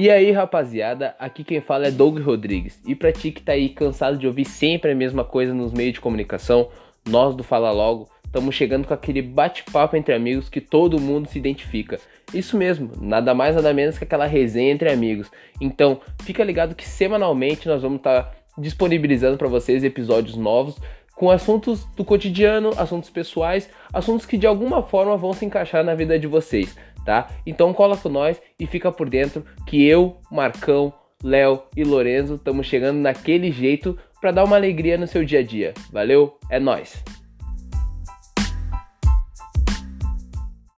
E aí, rapaziada, aqui quem fala é Doug Rodrigues. E pra ti que tá aí cansado de ouvir sempre a mesma coisa nos meios de comunicação, nós do Fala Logo estamos chegando com aquele bate-papo entre amigos que todo mundo se identifica. Isso mesmo, nada mais nada menos que aquela resenha entre amigos. Então, fica ligado que semanalmente nós vamos estar tá disponibilizando para vocês episódios novos com assuntos do cotidiano, assuntos pessoais, assuntos que de alguma forma vão se encaixar na vida de vocês tá? Então cola com nós e fica por dentro que eu, Marcão, Léo e Lorenzo estamos chegando naquele jeito para dar uma alegria no seu dia a dia. Valeu? É nós.